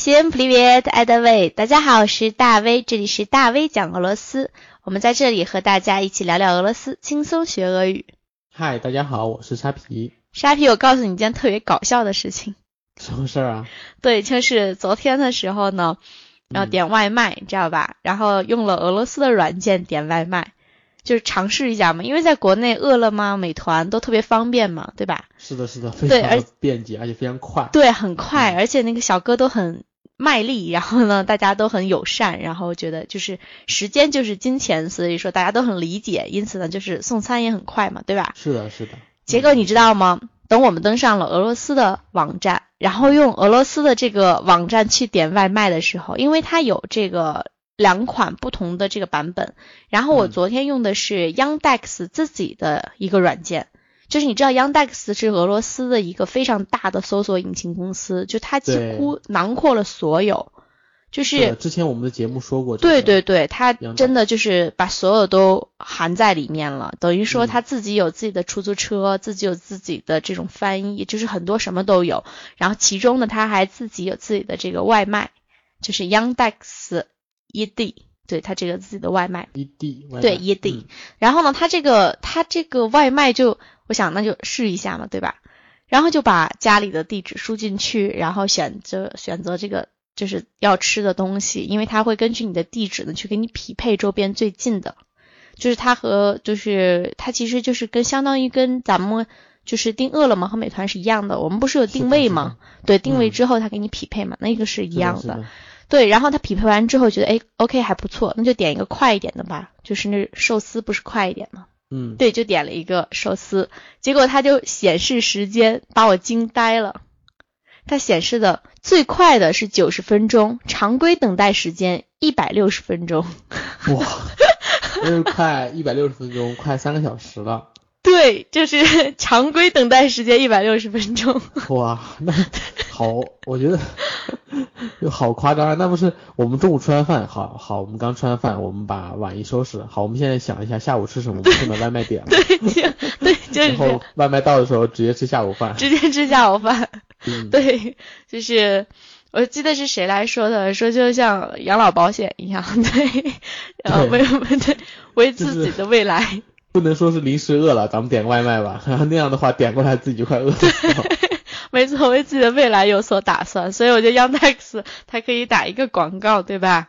Всем привет, I d a 大家好，我是大威，这里是大威讲俄罗斯。我们在这里和大家一起聊聊俄罗斯，轻松学俄语。嗨，大家好，我是沙皮。沙皮，我告诉你一件特别搞笑的事情。什么事儿啊？对，就是昨天的时候呢，要点外卖，你知道吧？然后用了俄罗斯的软件点外卖。就是尝试一下嘛，因为在国内饿了么、美团都特别方便嘛，对吧？是的，是的，非常的便捷，而且非常快。对，很快，而且那个小哥都很 卖力，然后呢，大家都很友善，然后觉得就是时间就是金钱，所以说大家都很理解，因此呢，就是送餐也很快嘛，对吧？是的，是的。结果你知道吗？等我们登上了俄罗斯的网站，然后用俄罗斯的这个网站去点外卖的时候，因为它有这个。两款不同的这个版本，然后我昨天用的是 Yandex 自己的一个软件，就是你知道 Yandex 是俄罗斯的一个非常大的搜索引擎公司，就它几乎囊括了所有，就是之前我们的节目说过，对对对，它真的就是把所有都含在里面了，等于说它自己有自己的出租车，自己有自己的这种翻译，就是很多什么都有，然后其中呢，它还自己有自己的这个外卖，就是 Yandex。一 d 对他这个自己的外卖，对一 d 然后呢，他这个他这个外卖就，我想那就试一下嘛，对吧？然后就把家里的地址输进去，然后选择选择这个就是要吃的东西，因为他会根据你的地址呢去给你匹配周边最近的，就是它和就是它其实就是跟相当于跟咱们就是订饿了么和美团是一样的，我们不是有定位吗？对，定位之后他给你匹配嘛，那个是一样的。对，然后他匹配完之后觉得，哎，OK 还不错，那就点一个快一点的吧，就是那寿司不是快一点吗？嗯，对，就点了一个寿司，结果他就显示时间，把我惊呆了。它显示的最快的是九十分钟，常规等待时间一百六十分钟。哇，那是快一百六十分钟，快三个小时了。对，就是常规等待时间一百六十分钟。哇，那好，我觉得。就 好夸张啊！那不是我们中午吃完饭，好好，我们刚吃完饭，我们把碗一收拾，好，我们现在想一下下午吃什么，我们就把外卖点了。对，对，就是。然后外卖到的时候，直接吃下午饭。直接吃下午饭。对，就是我记得是谁来说的，说就像养老保险一样，对，然后为为对为自己的未来。不能说是临时饿了，咱们点个外卖吧，然后那样的话点过来自己就快饿死了。没错，为自己的未来有所打算，所以我觉得 Yandex 它可以打一个广告，对吧？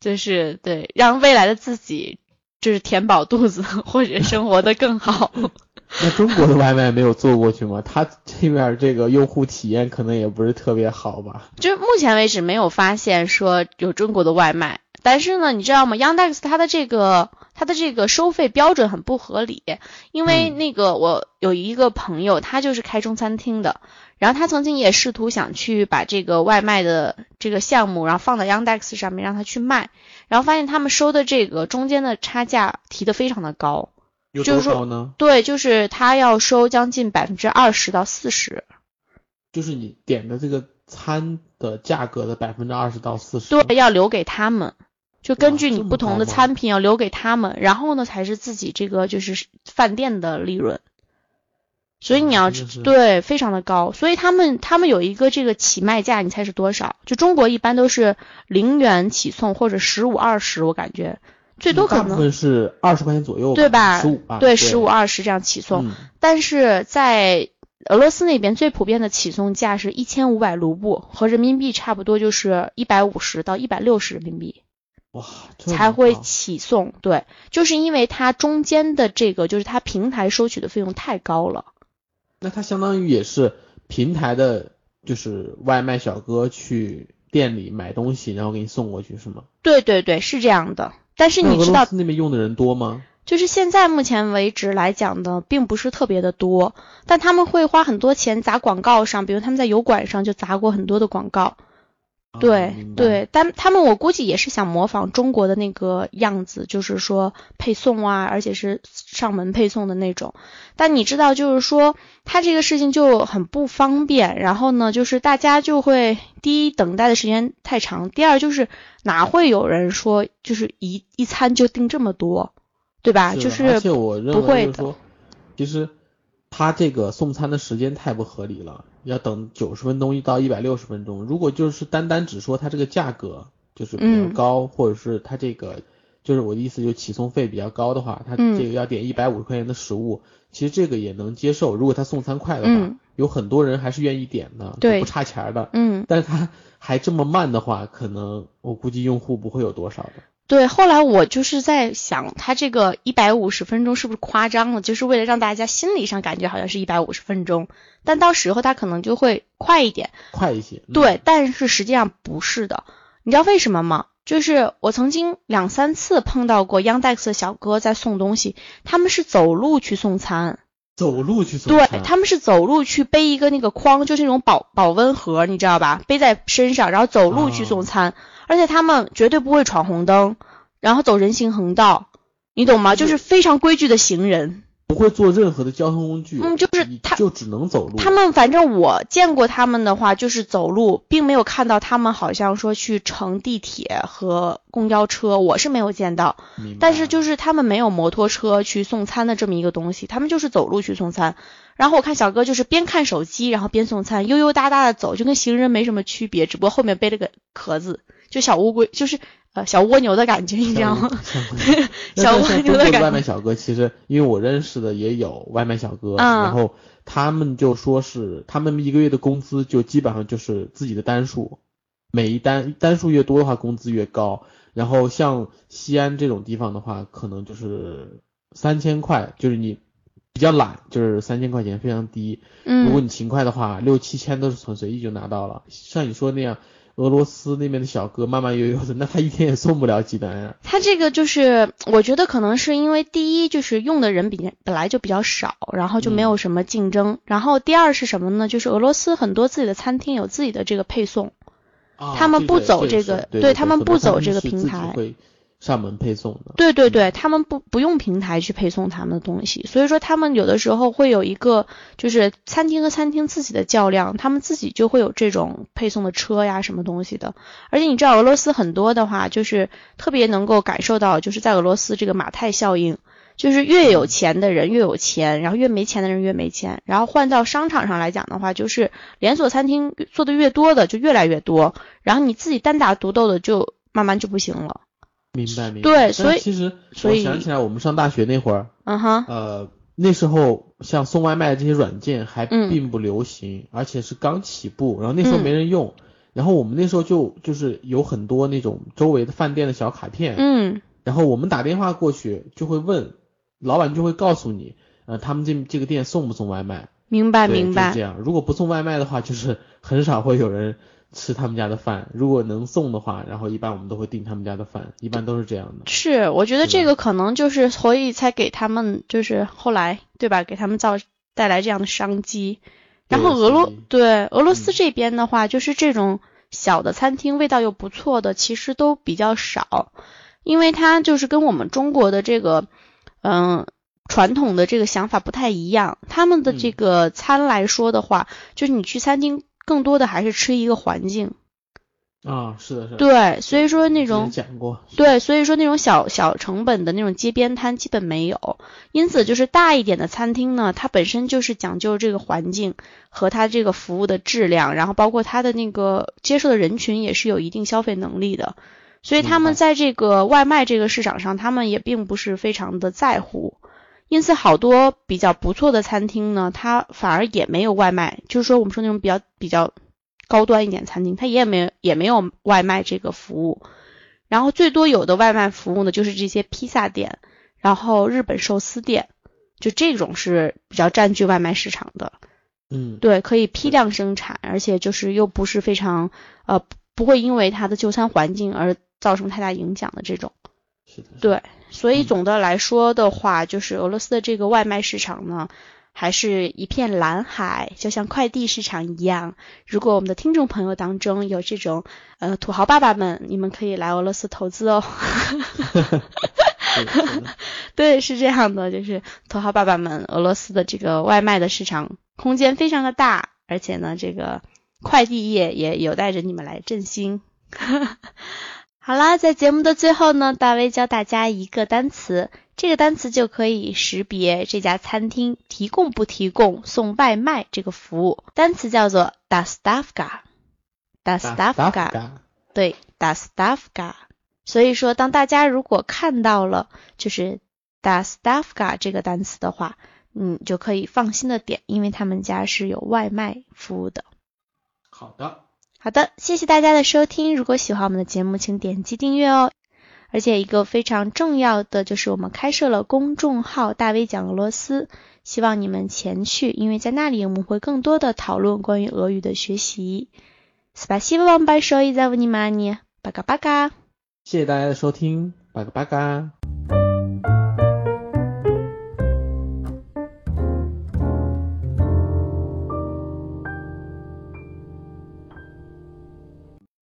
就是对，让未来的自己就是填饱肚子，或者生活的更好。那中国的外卖没有做过去吗？它这边这个用户体验可能也不是特别好吧？就是目前为止没有发现说有中国的外卖，但是呢，你知道吗？Yandex 它的这个它的这个收费标准很不合理，因为那个我有一个朋友，他就是开中餐厅的。然后他曾经也试图想去把这个外卖的这个项目，然后放到 Yandex 上面让他去卖，然后发现他们收的这个中间的差价提的非常的高，就是说，对，就是他要收将近百分之二十到四十，就是你点的这个餐的价格的百分之二十到四十，对，要留给他们，就根据你不同的餐品要留给他们，然后呢才是自己这个就是饭店的利润。所以你要对非常的高，所以他们他们有一个这个起卖价，你猜是多少？就中国一般都是零元起送或者十五二十，我感觉最多可能是二十块钱左右，对吧？十五对十五二十这样起送，但是在俄罗斯那边最普遍的起送价是一千五百卢布，和人民币差不多就是一百五十到一百六十人民币，哇，才会起送。对，就是因为它中间的这个就是它平台收取的费用太高了。那它相当于也是平台的，就是外卖小哥去店里买东西，然后给你送过去，是吗？对对对，是这样的。但是你知道那边用的人多吗？就是现在目前为止来讲的，并不是特别的多，但他们会花很多钱砸广告上，比如他们在油管上就砸过很多的广告。对对，但他们我估计也是想模仿中国的那个样子，就是说配送啊，而且是上门配送的那种。但你知道，就是说他这个事情就很不方便。然后呢，就是大家就会第一等待的时间太长，第二就是哪会有人说就是一一餐就订这么多，对吧？就是而且我认为说，其实他这个送餐的时间太不合理了，要等九十分钟到一百六十分钟。如果就是单单只说它这个价格就是比较高，或者是它这个就是我的意思，就起送费比较高的话，他这个要点一百五十块钱的食物，其实这个也能接受。如果他送餐快的话，有很多人还是愿意点的，不差钱的。嗯，但是他还这么慢的话，可能我估计用户不会有多少的。对，后来我就是在想，他这个一百五十分钟是不是夸张了？就是为了让大家心理上感觉好像是一百五十分钟，但到时候他可能就会快一点，快一些。对，但是实际上不是的，你知道为什么吗？就是我曾经两三次碰到过 Yandex 的小哥在送东西，他们是走路去送餐，走路去送，对，他们是走路去背一个那个筐，就是那种保保温盒，你知道吧？背在身上，然后走路去送餐。而且他们绝对不会闯红灯，然后走人行横道，你懂吗？就是非常规矩的行人，不会坐任何的交通工具。嗯，就是他，就只能走路。他们反正我见过他们的话，就是走路，并没有看到他们好像说去乘地铁和公交车，我是没有见到。但是就是他们没有摩托车去送餐的这么一个东西，他们就是走路去送餐。然后我看小哥就是边看手机，然后边送餐，悠悠哒哒的走，就跟行人没什么区别，只不过后面背了个壳子。就小乌龟，就是呃小蜗牛的感觉，你知道吗？小蜗牛的感觉。外卖小哥其实，因为我认识的也有外卖小哥，然后他们就说是他们一个月的工资就基本上就是自己的单数，每一单单数越多的话工资越高。然后像西安这种地方的话，可能就是三千块，就是你比较懒，就是三千块钱非常低。嗯。如果你勤快的话，六七千都是很随意就拿到了。像你说那样。俄罗斯那边的小哥慢慢悠悠的，那他一天也送不了几单呀。他这个就是，我觉得可能是因为第一就是用的人比本来就比较少，然后就没有什么竞争。然后第二是什么呢？就是俄罗斯很多自己的餐厅有自己的这个配送，他们不走这个，对他们不走这个平台。上门配送的，对对对，他们不不用平台去配送他们的东西，所以说他们有的时候会有一个就是餐厅和餐厅自己的较量，他们自己就会有这种配送的车呀什么东西的。而且你知道俄罗斯很多的话，就是特别能够感受到，就是在俄罗斯这个马太效应，就是越有钱的人越有钱，然后越没钱的人越没钱。然后换到商场上来讲的话，就是连锁餐厅做的越多的就越来越多，然后你自己单打独斗的就慢慢就不行了。明白明白。对，所以其实我想起来，我们上大学那会儿，嗯哼，呃，那时候像送外卖这些软件还并不流行，而且是刚起步，然后那时候没人用，然后我们那时候就就是有很多那种周围的饭店的小卡片，嗯，然后我们打电话过去就会问，老板就会告诉你，呃，他们这这个店送不送外卖？明白明白。这样，如果不送外卖的话，就是很少会有人。吃他们家的饭，如果能送的话，然后一般我们都会订他们家的饭，一般都是这样的。是，我觉得这个可能就是所以才给他们就是后来对吧，给他们造带来这样的商机。然后俄罗对俄罗斯这边的话，就是这种小的餐厅味道又不错的，其实都比较少，因为它就是跟我们中国的这个嗯传统的这个想法不太一样。他们的这个餐来说的话，就是你去餐厅。更多的还是吃一个环境。啊，是的，是的，对，所以说那种讲过，对，所以说那种小小成本的那种街边摊基本没有，因此就是大一点的餐厅呢，它本身就是讲究这个环境和它这个服务的质量，然后包括它的那个接受的人群也是有一定消费能力的，所以他们在这个外卖这个市场上，他们也并不是非常的在乎。因此，好多比较不错的餐厅呢，它反而也没有外卖。就是说，我们说那种比较比较高端一点餐厅，它也没有也没有外卖这个服务。然后最多有的外卖服务呢，就是这些披萨店，然后日本寿司店，就这种是比较占据外卖市场的。嗯，对，可以批量生产，而且就是又不是非常呃不会因为它的就餐环境而造成太大影响的这种。是的。对。所以总的来说的话，就是俄罗斯的这个外卖市场呢，还是一片蓝海，就像快递市场一样。如果我们的听众朋友当中有这种呃土豪爸爸们，你们可以来俄罗斯投资哦。对，是这样的，就是土豪爸爸们，俄罗斯的这个外卖的市场空间非常的大，而且呢，这个快递业也有待着你们来振兴。好啦，在节目的最后呢，大威教大家一个单词，这个单词就可以识别这家餐厅提供不提供送外卖这个服务。单词叫做 dostavka，dostavka，对，dostavka。所以说，当大家如果看到了就是 dostavka 这个单词的话，嗯，就可以放心的点，因为他们家是有外卖服务的。好的，好的，谢谢大家的收听。如果喜欢我们的节目，请点击订阅哦。而且一个非常重要的就是我们开设了公众号“大 V 讲俄罗斯”，希望你们前去，因为在那里我们会更多的讨论关于俄语的学习。Спасибо вам большое за внимание. Пока-пока. 谢谢大家的收听，巴嘎巴嘎。